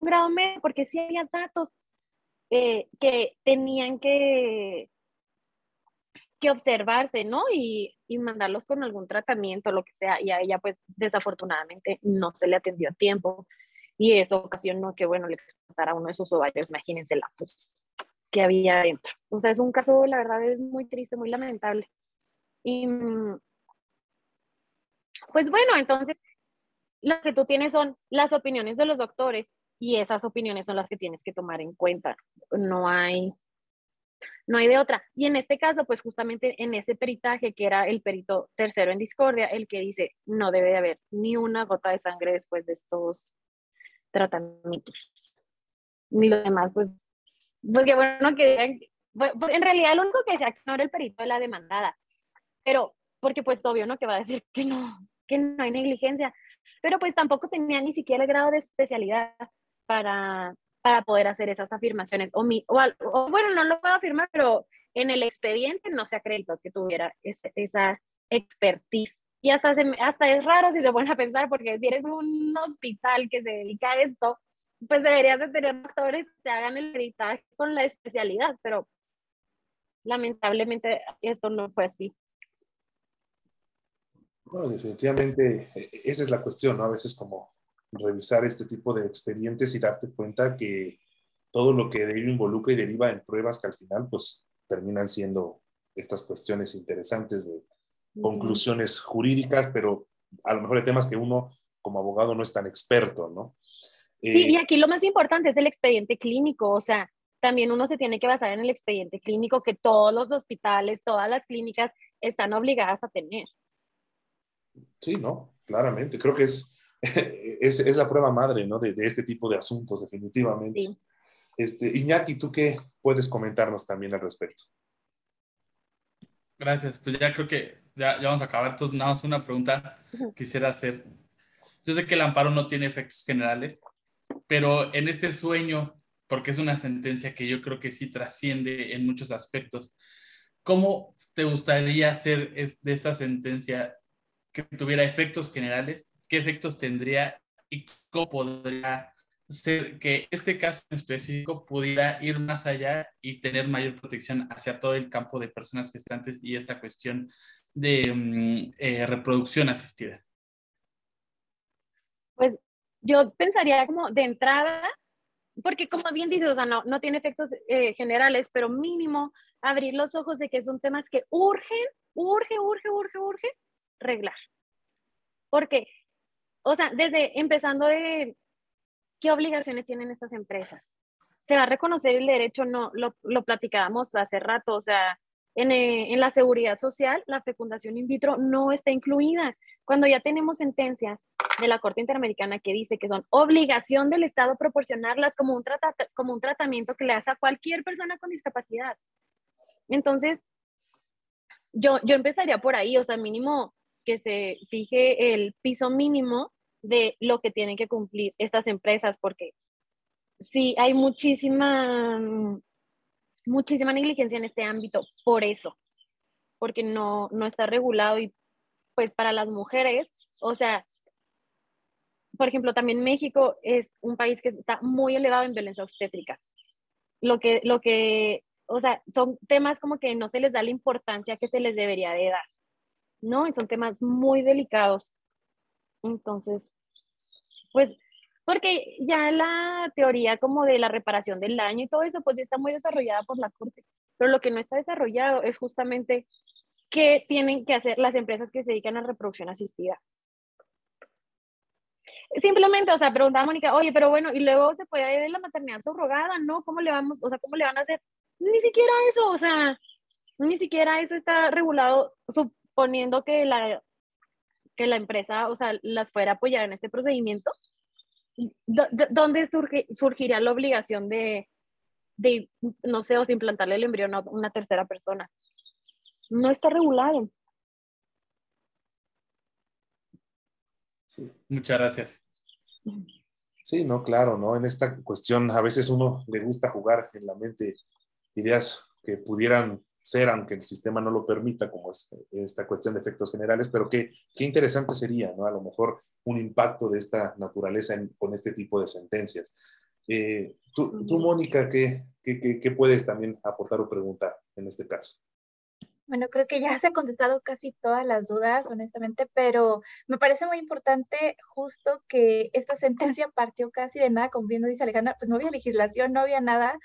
grado medio, porque sí había datos eh, que tenían que, que observarse, ¿no? Y, y, mandarlos con algún tratamiento, lo que sea, y a ella pues desafortunadamente no se le atendió a tiempo y eso ocasionó que, bueno, le explotara uno de sus ovarios, imagínense la pues, que había dentro. O sea, es un caso, la verdad, es muy triste, muy lamentable. Y pues bueno, entonces lo que tú tienes son las opiniones de los doctores y esas opiniones son las que tienes que tomar en cuenta. No hay no hay de otra. Y en este caso, pues justamente en ese peritaje, que era el perito tercero en discordia, el que dice, no debe de haber ni una gota de sangre después de estos tratamientos. Ni lo demás, pues, porque bueno, que pues, en realidad lo único que decía que no era el perito de la demandada, pero porque pues obvio, ¿no? Que va a decir que no, que no hay negligencia, pero pues tampoco tenía ni siquiera el grado de especialidad para, para poder hacer esas afirmaciones. O, mi, o, bueno, no lo puedo afirmar, pero en el expediente no se acreditó que tuviera esa expertise. Y hasta, hasta es raro si se pone a pensar, porque si eres un hospital que se dedica a esto, pues deberías de tener doctores que hagan el peritaje con la especialidad, pero lamentablemente esto no fue así. Bueno, definitivamente e, e, esa es la cuestión, ¿no? A veces como revisar este tipo de expedientes y darte cuenta que todo lo que de ello involucra y deriva en pruebas que al final pues terminan siendo estas cuestiones interesantes de conclusiones jurídicas, pero a lo mejor de temas que uno como abogado no es tan experto, ¿no? sí, y eh, aquí lo más importante es el expediente clínico, o sea, también uno se tiene que basar en el expediente clínico que todos los hospitales, todas las clínicas están obligadas a tener. Sí, no, claramente. Creo que es, es, es, la prueba madre ¿no? de, de, este tipo de asuntos, definitivamente. Este, Iñaki, ¿tú qué puedes comentarnos también al respecto? Gracias, pues ya creo que ya, ya vamos a acabar. Entonces, nada más una pregunta quisiera hacer. Yo sé que el amparo no tiene efectos generales, pero en este sueño, porque es una sentencia que yo creo que sí trasciende en muchos aspectos, ¿cómo te gustaría hacer de esta sentencia que tuviera efectos generales qué efectos tendría y cómo podría ser que este caso en específico pudiera ir más allá y tener mayor protección hacia todo el campo de personas gestantes y esta cuestión de mm, eh, reproducción asistida? Pues yo pensaría como de entrada, porque como bien dices, o sea, no, no tiene efectos eh, generales, pero mínimo abrir los ojos de que son temas que urgen, urge, urge, urge, urge reglar. Porque o sea, desde empezando de qué obligaciones tienen estas empresas. Se va a reconocer el derecho, no, lo, lo platicábamos hace rato, o sea, en, eh, en, la seguridad social, la fecundación in vitro no está incluida. Cuando ya tenemos sentencias de la Corte Interamericana que dice que son obligación del Estado proporcionarlas como un, como un tratamiento que le hace a cualquier persona con discapacidad. Entonces, yo, yo empezaría por ahí, o sea, mínimo que se fije el piso mínimo de lo que tienen que cumplir estas empresas, porque sí hay muchísima, muchísima negligencia en este ámbito por eso, porque no, no está regulado y pues para las mujeres, o sea, por ejemplo, también México es un país que está muy elevado en violencia obstétrica. Lo que, lo que, o sea, son temas como que no se les da la importancia que se les debería de dar, ¿no? Y son temas muy delicados. Entonces, pues porque ya la teoría como de la reparación del daño y todo eso, pues está muy desarrollada por la Corte, pero lo que no está desarrollado es justamente qué tienen que hacer las empresas que se dedican a reproducción asistida. Simplemente, o sea, preguntaba Mónica, oye, pero bueno, y luego se puede ir la maternidad subrogada, ¿no? ¿Cómo le vamos, o sea, cómo le van a hacer? Ni siquiera eso, o sea, ni siquiera eso está regulado, suponiendo que la que la empresa, o sea, las fuera a apoyar en este procedimiento, ¿dónde surge, surgiría la obligación de, de, no sé, o de implantarle el embrión a una tercera persona? No está regulado. Sí. Muchas gracias. Sí, no, claro, ¿no? En esta cuestión a veces uno le gusta jugar en la mente ideas que pudieran ser, aunque el sistema no lo permita, como es esta cuestión de efectos generales, pero qué, qué interesante sería, ¿no? A lo mejor un impacto de esta naturaleza con este tipo de sentencias. Eh, tú, tú, Mónica, ¿qué, qué, qué puedes también aportar o preguntar en este caso? Bueno, creo que ya se ha contestado casi todas las dudas, honestamente, pero me parece muy importante justo que esta sentencia partió casi de nada, como bien dice Alejandra, pues no había legislación, no había nada,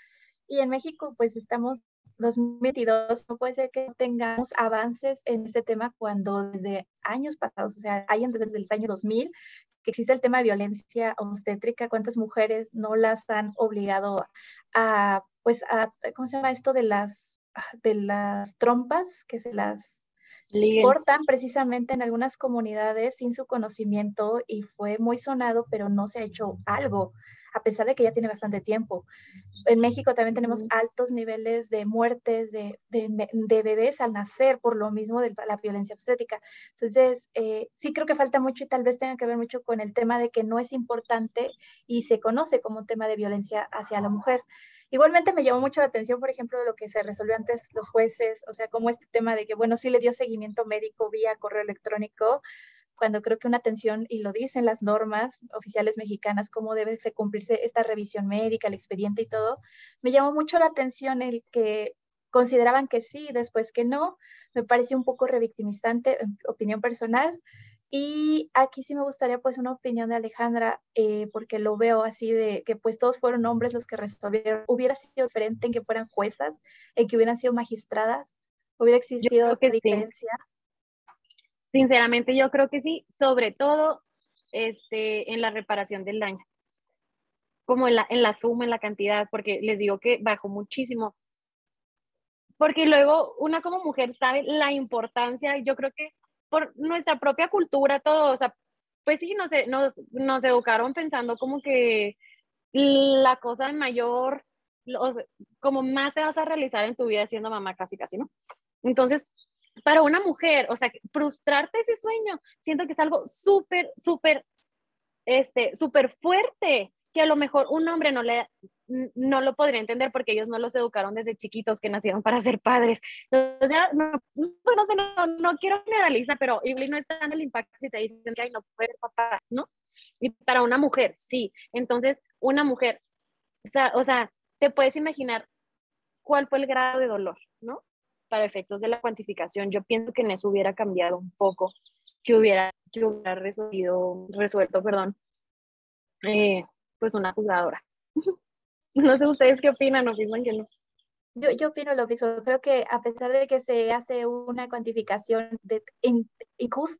y en México pues estamos 2022, no puede ser que tengamos avances en este tema cuando desde años pasados, o sea, hay desde el año 2000 que existe el tema de violencia obstétrica, cuántas mujeres no las han obligado a, pues, a, ¿cómo se llama esto de las de las trompas que se las cortan precisamente en algunas comunidades sin su conocimiento y fue muy sonado, pero no se ha hecho algo, a pesar de que ya tiene bastante tiempo. En México también tenemos altos niveles de muertes de, de, bebés al nacer por lo mismo de la violencia obstétrica. Entonces, eh, sí creo que falta mucho y tal vez tenga que ver mucho con el tema de que no es importante y se conoce como un tema de violencia hacia la mujer. Igualmente me llamó mucho la atención, por ejemplo, lo que se resolvió antes los jueces, o sea, como este tema de que, bueno, sí le dio seguimiento médico vía correo electrónico, cuando creo que una atención, y lo dicen las normas oficiales mexicanas, cómo debe cumplirse esta revisión médica, el expediente y todo, me llamó mucho la atención el que consideraban que sí, después que no, me pareció un poco revictimizante, opinión personal, y aquí sí me gustaría pues una opinión de Alejandra, eh, porque lo veo así de que pues todos fueron hombres los que resolvieron. ¿Hubiera sido diferente en que fueran juezas, en que hubieran sido magistradas? ¿Hubiera existido que diferencia? Sinceramente yo creo que sí, sobre todo este, en la reparación del daño, como en la, en la suma, en la cantidad, porque les digo que bajó muchísimo. Porque luego una como mujer sabe la importancia, yo creo que por nuestra propia cultura, todo, o sea, pues sí, nos, nos, nos educaron pensando como que la cosa mayor, como más te vas a realizar en tu vida siendo mamá, casi, casi, ¿no? Entonces, para una mujer, o sea, frustrarte ese sueño, siento que es algo súper, súper, este, súper fuerte, que a lo mejor un hombre no le no lo podría entender porque ellos no los educaron desde chiquitos que nacieron para ser padres. Entonces, no, no, sé, no, no, quiero generalizar, pero igual no está en el impacto si te dicen que Ay, no puede papá, ¿no? Y para una mujer, sí. Entonces, una mujer, o sea, te puedes imaginar cuál fue el grado de dolor, ¿no? Para efectos de la cuantificación. Yo pienso que en eso hubiera cambiado un poco, que hubiera, que hubiera resuelto, resuelto perdón, eh, pues una juzgadora. No sé ustedes qué opinan o piensan que no. Yo, yo opino lo mismo. Creo que a pesar de que se hace una cuantificación de,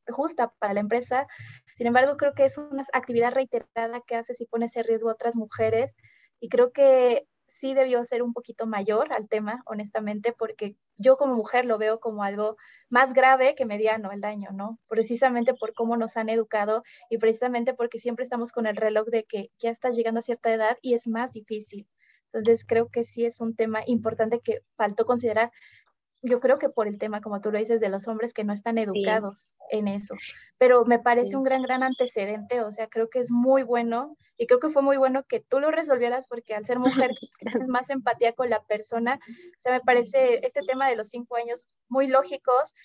justa para la empresa, sin embargo, creo que es una actividad reiterada que hace si pone ese riesgo a otras mujeres. Y creo que sí debió ser un poquito mayor al tema, honestamente, porque yo como mujer lo veo como algo más grave que mediano el daño, ¿no? Precisamente por cómo nos han educado y precisamente porque siempre estamos con el reloj de que ya estás llegando a cierta edad y es más difícil. Entonces creo que sí es un tema importante que faltó considerar yo creo que por el tema, como tú lo dices, de los hombres que no están educados en eso. Pero me parece un gran, gran antecedente, o sea, creo que es muy bueno y creo que fue muy bueno que tú lo resolvieras porque al ser mujer tienes más empatía con la persona. O sea, me parece este tema de los cinco años muy lógicos.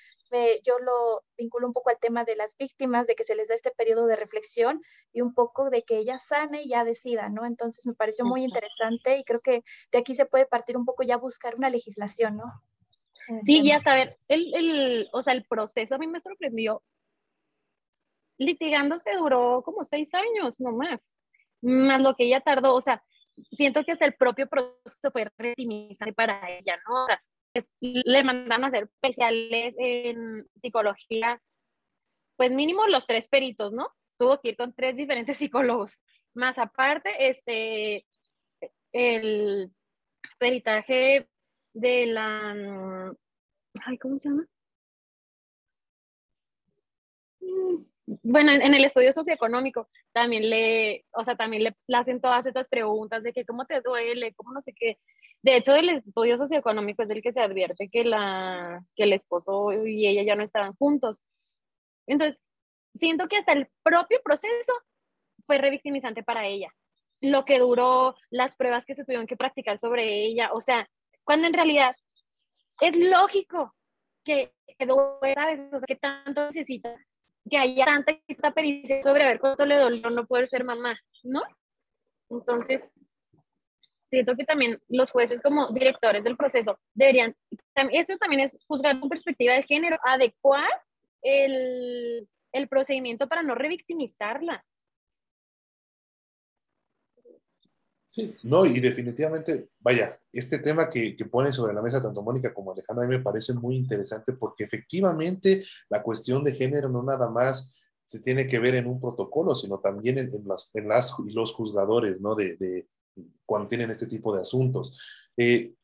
yo lo vinculo un poco al tema de las víctimas, de que se les da este periodo de reflexión y un poco de que ella sane y ya decida, ¿no? Entonces me pareció muy interesante y creo que de aquí se puede partir un poco ya buscar una legislación, ¿no? Sí, ya saber, el, el, o sea, el proceso a mí me sorprendió. Litigándose duró como seis años nomás, más lo que ella tardó, o sea, siento que hasta el propio proceso fue retimizante para ella, ¿no? O sea, le mandaron a hacer especiales en psicología, pues mínimo los tres peritos, ¿no? Tuvo que ir con tres diferentes psicólogos. Más aparte, este, el peritaje de la, mm, ay, ¿cómo se llama? Mm, bueno, en, el estudio socioeconómico también le, o sea, también le, hacen todas estas preguntas de que cómo te duele, cómo no sé qué. De hecho, el estudio socioeconómico es el que se advierte que, la, que el esposo y ella ya no estaban juntos. Entonces, siento que hasta el propio proceso fue revictimizante para ella. Lo que duró, las pruebas que se tuvieron que practicar sobre ella, o sea, cuando en realidad es lógico que, que ¿sabes? O sea, que tanto necesita, que haya tanta, tanta pericia sobre ver cuánto le dolió no poder ser mamá, ¿no? Entonces, siento que también los jueces como directores del proceso deberían, esto también es juzgar con perspectiva de género, adecuar el, el procedimiento para no revictimizarla. No, y definitivamente, vaya, este tema que, que pone sobre la mesa tanto Mónica como Alejandra a mí me parece muy interesante porque efectivamente la cuestión de género no nada más se tiene que ver en un protocolo, sino también en, las, en las, los juzgadores, ¿no? De, de, cuando tienen este tipo de asuntos. Eh,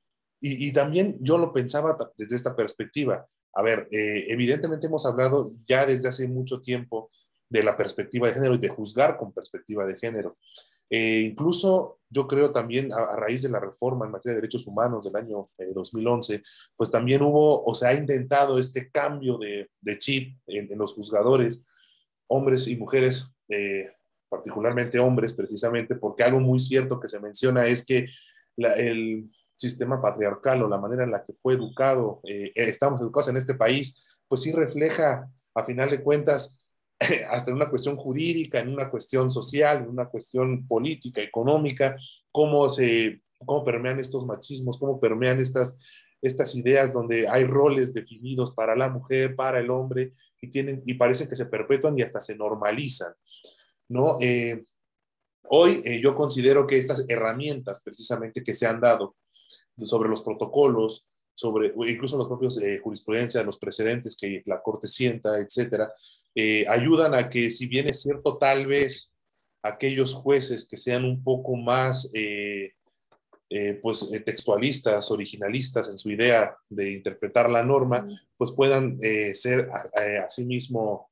y, y, también yo lo pensaba desde esta perspectiva. A ver, eh, evidentemente hemos hablado ya desde hace mucho tiempo de la perspectiva de género y de juzgar con perspectiva de género. Eh, incluso yo creo también a, raíz de la reforma en materia de derechos humanos del año 2011, eh, pues también hubo o se ha intentado este cambio de, chip en, los juzgadores, hombres y mujeres, eh, particularmente hombres precisamente, porque algo muy cierto que se menciona es que el sistema patriarcal o la manera en la que fue educado, estamos educados en este país, pues sí refleja a final de cuentas hasta en una cuestión jurídica, en una cuestión social, en una cuestión política, económica, cómo se cómo permean estos machismos, cómo permean estas, estas ideas donde hay roles definidos para la mujer, para el hombre, y, tienen, y parecen que se perpetúan y hasta se normalizan. ¿no? Eh, hoy eh, yo considero que estas herramientas precisamente que se han dado sobre los protocolos, sobre incluso los propios eh, jurisprudencia, los precedentes que la Corte sienta, etcétera, eh, ayudan a que, si bien es cierto, tal vez aquellos jueces que sean un poco más eh, eh, pues, textualistas, originalistas en su idea de interpretar la norma, pues puedan ser asimismo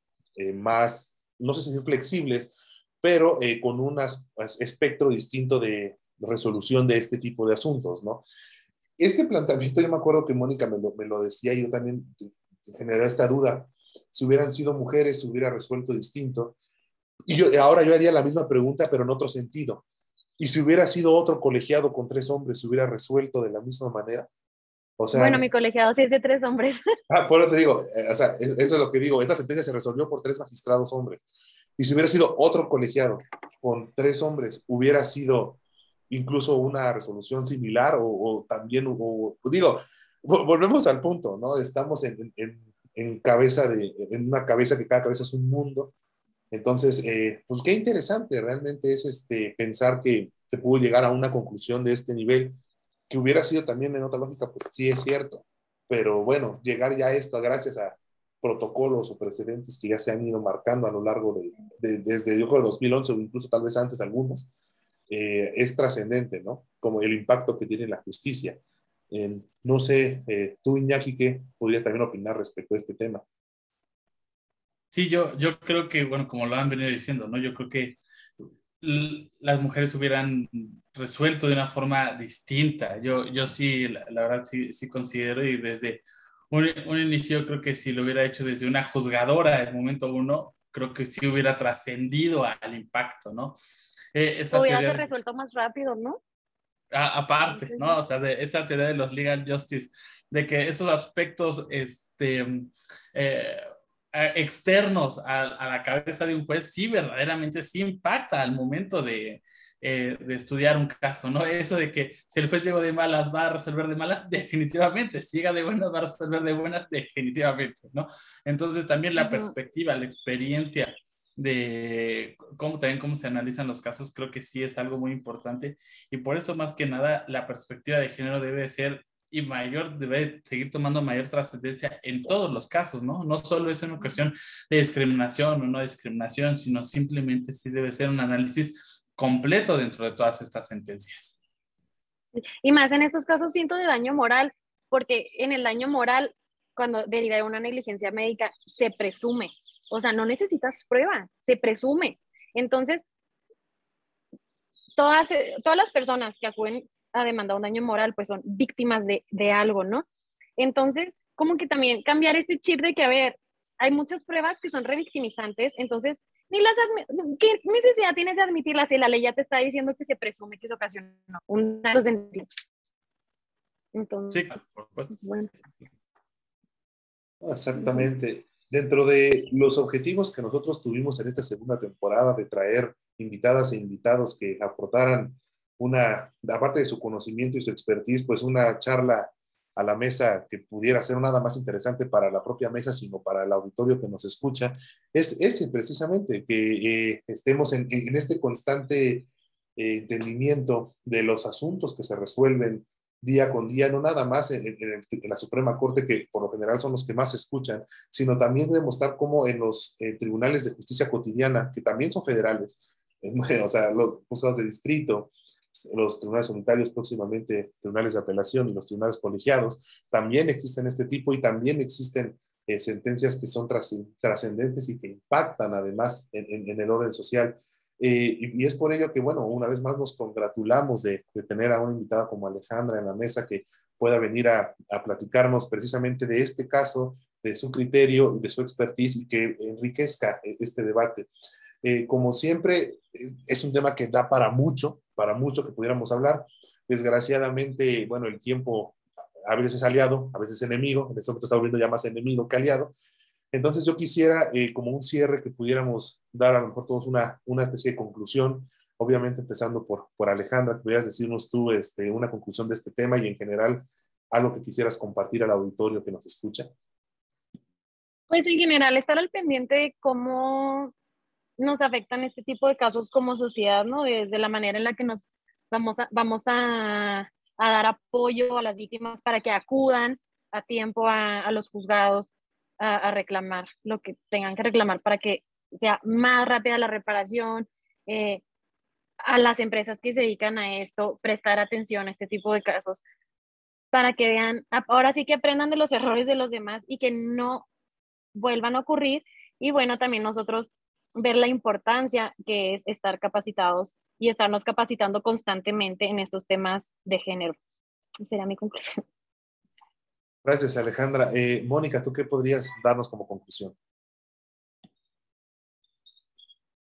más, no sé si flexibles, pero con un espectro distinto de resolución de este tipo de asuntos, ¿no? Este planteamiento, yo me acuerdo que Mónica me lo, me lo decía y yo también generé esta duda si hubieran sido mujeres, se hubiera resuelto distinto. Y yo, ahora yo haría la misma pregunta, pero en otro sentido. ¿Y si hubiera sido otro colegiado con tres hombres, se hubiera resuelto de la misma manera? O sea, bueno, mi colegiado sí es de tres hombres. Ah, por eso te digo, eh, o sea, eso es lo que digo, esta sentencia se resolvió por tres magistrados hombres. Y si hubiera sido otro colegiado con tres hombres, hubiera sido incluso una resolución similar o, también, o, digo, volvemos al punto, ¿no? Estamos en, en cabeza de, en una cabeza que cada cabeza es un mundo. Entonces, eh, pues qué interesante realmente es este, pensar que se pudo llegar a una conclusión de este nivel, que hubiera sido también en otra lógica, pues sí es cierto, pero bueno, llegar ya a esto gracias a protocolos o precedentes que ya se han ido marcando a lo largo de, desde yo creo 2011 o incluso tal vez antes algunos, eh, es trascendente, ¿no? Como el impacto que tiene la justicia no sé, eh, tú Iñaki, ¿qué podrías también opinar respecto a este tema? Sí, yo, yo creo que, bueno, como lo han venido diciendo, ¿no? Yo creo que las mujeres hubieran resuelto de una forma distinta. Yo, yo sí, la, verdad, sí, sí considero y desde un, un, inicio creo que si lo hubiera hecho desde una juzgadora el momento uno, creo que sí hubiera trascendido al impacto, ¿no? Eh, hubiera resuelto más rápido, ¿no? aparte, ¿no? O sea, de esa teoría de los legal justice, de que esos aspectos este, eh, externos a, la cabeza de un juez sí verdaderamente sí impacta al momento de, eh, de, estudiar un caso, ¿no? Eso de que si el juez llegó de malas va a resolver de malas, definitivamente, si llega de buenas va a resolver de buenas, definitivamente, ¿no? Entonces también la perspectiva, la experiencia de cómo también cómo se analizan los casos, creo que sí es algo muy importante y por eso más que nada la perspectiva de género debe ser y mayor, debe seguir tomando mayor trascendencia en todos los casos, ¿no? No solo es una cuestión de discriminación o no discriminación, sino simplemente sí debe ser un análisis completo dentro de todas estas sentencias. Y más en estos casos siento de daño moral, porque en el daño moral, cuando deriva de una negligencia médica, se presume o sea, no necesitas prueba, se presume. Entonces, todas, todas las personas que acuden a demandar un daño moral, pues son víctimas de, de algo, ¿no? Entonces, como que también cambiar este chip de que, a ver, hay muchas pruebas que son revictimizantes, entonces, ni las ¿qué necesidad tienes de admitirlas si la ley ya te está diciendo que se presume que se ocasionó un daño Entonces, sí, por supuesto. Bueno. Exactamente. Dentro de los objetivos que nosotros tuvimos en esta segunda temporada de traer invitadas e invitados que aportaran una, aparte de su conocimiento y su expertise, pues una charla a la mesa que pudiera ser nada más interesante para la propia mesa, sino para el auditorio que nos escucha, es ese precisamente, que eh, estemos en, este constante eh, entendimiento de los asuntos que se resuelven día con día, no nada más en, la Suprema Corte, que por lo general son los que más escuchan, sino también demostrar cómo en los tribunales de justicia cotidiana, que también son federales, o sea, los juzgados de distrito, los tribunales unitarios, próximamente tribunales de apelación y los tribunales colegiados, también existen este tipo y también existen eh, sentencias que son trascendentes y que impactan además en el orden social. Eh, y, es por ello que, bueno, una vez más nos congratulamos de, tener a una invitada como Alejandra en la mesa que pueda venir a, platicarnos precisamente de este caso, de su criterio y de su expertise y que enriquezca eh, este debate. Eh, como siempre, es un tema que da para mucho, para mucho que pudiéramos hablar. Desgraciadamente, bueno, el tiempo a veces es aliado, a veces es enemigo, en este momento está volviendo ya más enemigo que aliado, entonces yo quisiera, eh, como un cierre, que pudiéramos dar a lo mejor todos una, una especie de conclusión, obviamente empezando por, por Alejandra, que pudieras decirnos tú este, una conclusión de este tema y en general algo que quisieras compartir al auditorio que nos escucha. Pues en general estar al pendiente de cómo nos afectan este tipo de casos como sociedad, ¿no? Desde la manera en la que nos vamos a, vamos a, a dar apoyo a las víctimas para que acudan a tiempo a, a los juzgados, a, reclamar lo que tengan que reclamar para que sea más rápida la reparación, eh, a las empresas que se dedican a esto, prestar atención a este tipo de casos, para que vean, ahora sí que aprendan de los errores de los demás y que no vuelvan a ocurrir. Y bueno, también nosotros ver la importancia que es estar capacitados y estarnos capacitando constantemente en estos temas de género. Sería mi conclusión. Gracias, Alejandra. Eh, Mónica, ¿tú qué podrías darnos como conclusión?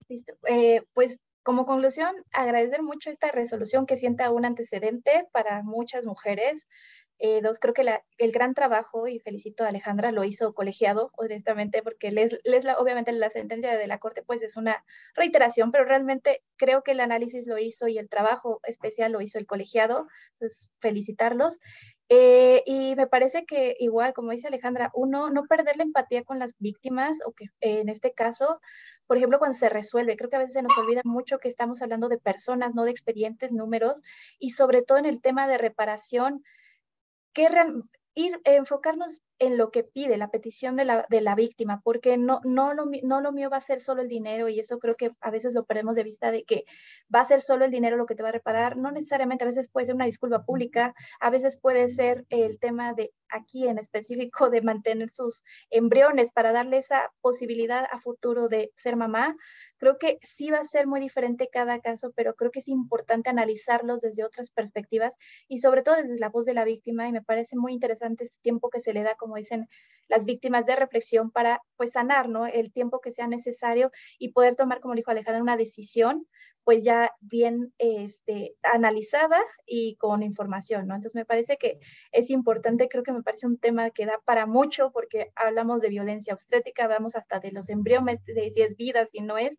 Listo. Eh, pues como conclusión, agradecer mucho esta resolución que sienta un antecedente para muchas mujeres. Eh, dos, creo que el gran trabajo, y felicito a Alejandra, lo hizo colegiado, honestamente, porque les, les la, obviamente la sentencia de la Corte pues es una reiteración, pero realmente creo que el análisis lo hizo y el trabajo especial lo hizo el colegiado, entonces felicitarlos. Eh, y me parece que igual, como dice Alejandra, uno no perder la empatía con las víctimas, o que en este caso, por ejemplo, cuando se resuelve, creo que a veces se nos olvida mucho que estamos hablando de personas, no de expedientes, números, y sobre todo en el tema de reparación, ¿qué, ir enfocarnos en lo que pide la petición de la, de la víctima, porque no, no, lo, no lo mío va a ser solo el dinero y eso creo que a veces lo perdemos de vista de que va a ser solo el dinero lo que te va a reparar, no necesariamente, a veces puede ser una disculpa pública, a veces puede ser el tema de aquí en específico de mantener sus embriones para darle esa posibilidad a futuro de ser mamá, Creo que sí va a ser muy diferente cada caso, pero creo que es importante analizarlos desde otras perspectivas y sobre todo desde la voz de la víctima. Y me parece muy interesante este tiempo que se le da, como dicen las víctimas, de reflexión para pues sanar, ¿no? El tiempo que sea necesario y poder tomar, como dijo Alejandra, una decisión pues ya bien este, analizada y con información, ¿no? Entonces me parece que es importante, creo que me parece un tema que da para mucho porque hablamos de violencia obstétrica, hablamos hasta de los embriones, de si es vida, si no es,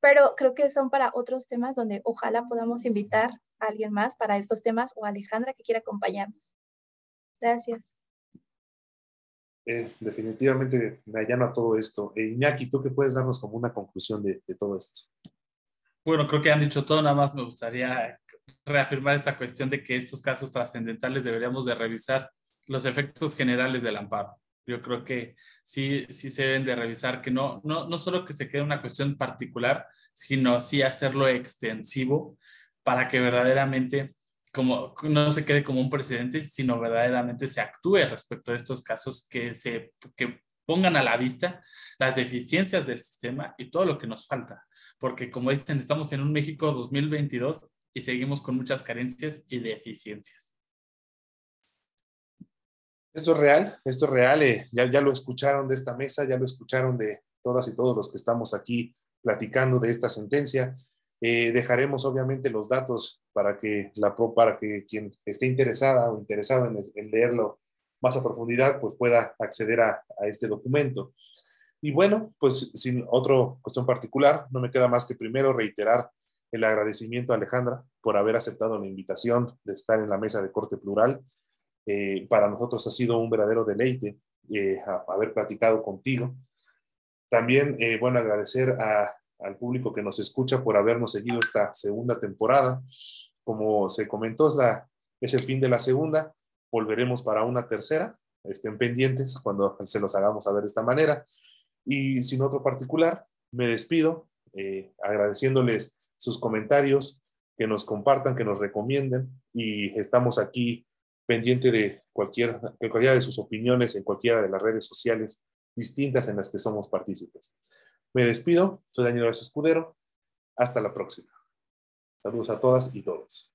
pero creo que son para otros temas donde ojalá podamos invitar a alguien más para estos temas o a Alejandra que quiera acompañarnos. Gracias. Eh, definitivamente me allano a todo esto. Eh, Iñaki, ¿tú qué puedes darnos como una conclusión de, de todo esto? bueno, creo que han dicho todo, nada más me gustaría reafirmar esta cuestión de que estos casos trascendentales deberíamos de revisar los efectos generales del amparo. Yo creo que sí, sí se deben de revisar que no, no, no solo que se quede una cuestión particular, sino sí hacerlo extensivo para que verdaderamente no se quede como un precedente, sino verdaderamente se actúe respecto a estos casos que se que pongan a la vista las deficiencias del sistema y todo lo que nos falta porque como dicen, estamos en un México 2022 y seguimos con muchas carencias y deficiencias. Esto es real, esto es real, eh, ya, ya lo escucharon de esta mesa, ya lo escucharon de todas y todos los que estamos aquí platicando de esta sentencia. Eh, dejaremos obviamente los datos para que, la, para que quien esté interesada o interesado en, leerlo más a profundidad, pues pueda acceder a, a, este documento. Y bueno, pues sin otra cuestión particular, no me queda más que primero reiterar el agradecimiento a Alejandra por haber aceptado la invitación de estar en la mesa de corte plural. Eh, para nosotros ha sido un verdadero deleite eh, haber platicado contigo. También, eh, bueno, agradecer al público que nos escucha por habernos seguido esta segunda temporada. Como se comentó, es, la, es el fin de la segunda. Volveremos para una tercera. Estén pendientes cuando se los hagamos saber de esta manera. Y sin otro particular, me despido agradeciéndoles sus comentarios, que nos compartan, que nos recomienden y estamos aquí pendiente de cualquier, de cualquiera de sus opiniones en cualquiera de las redes sociales distintas en las que somos partícipes. Me despido, soy Daniel Escudero, hasta la próxima. Saludos a todas y todos.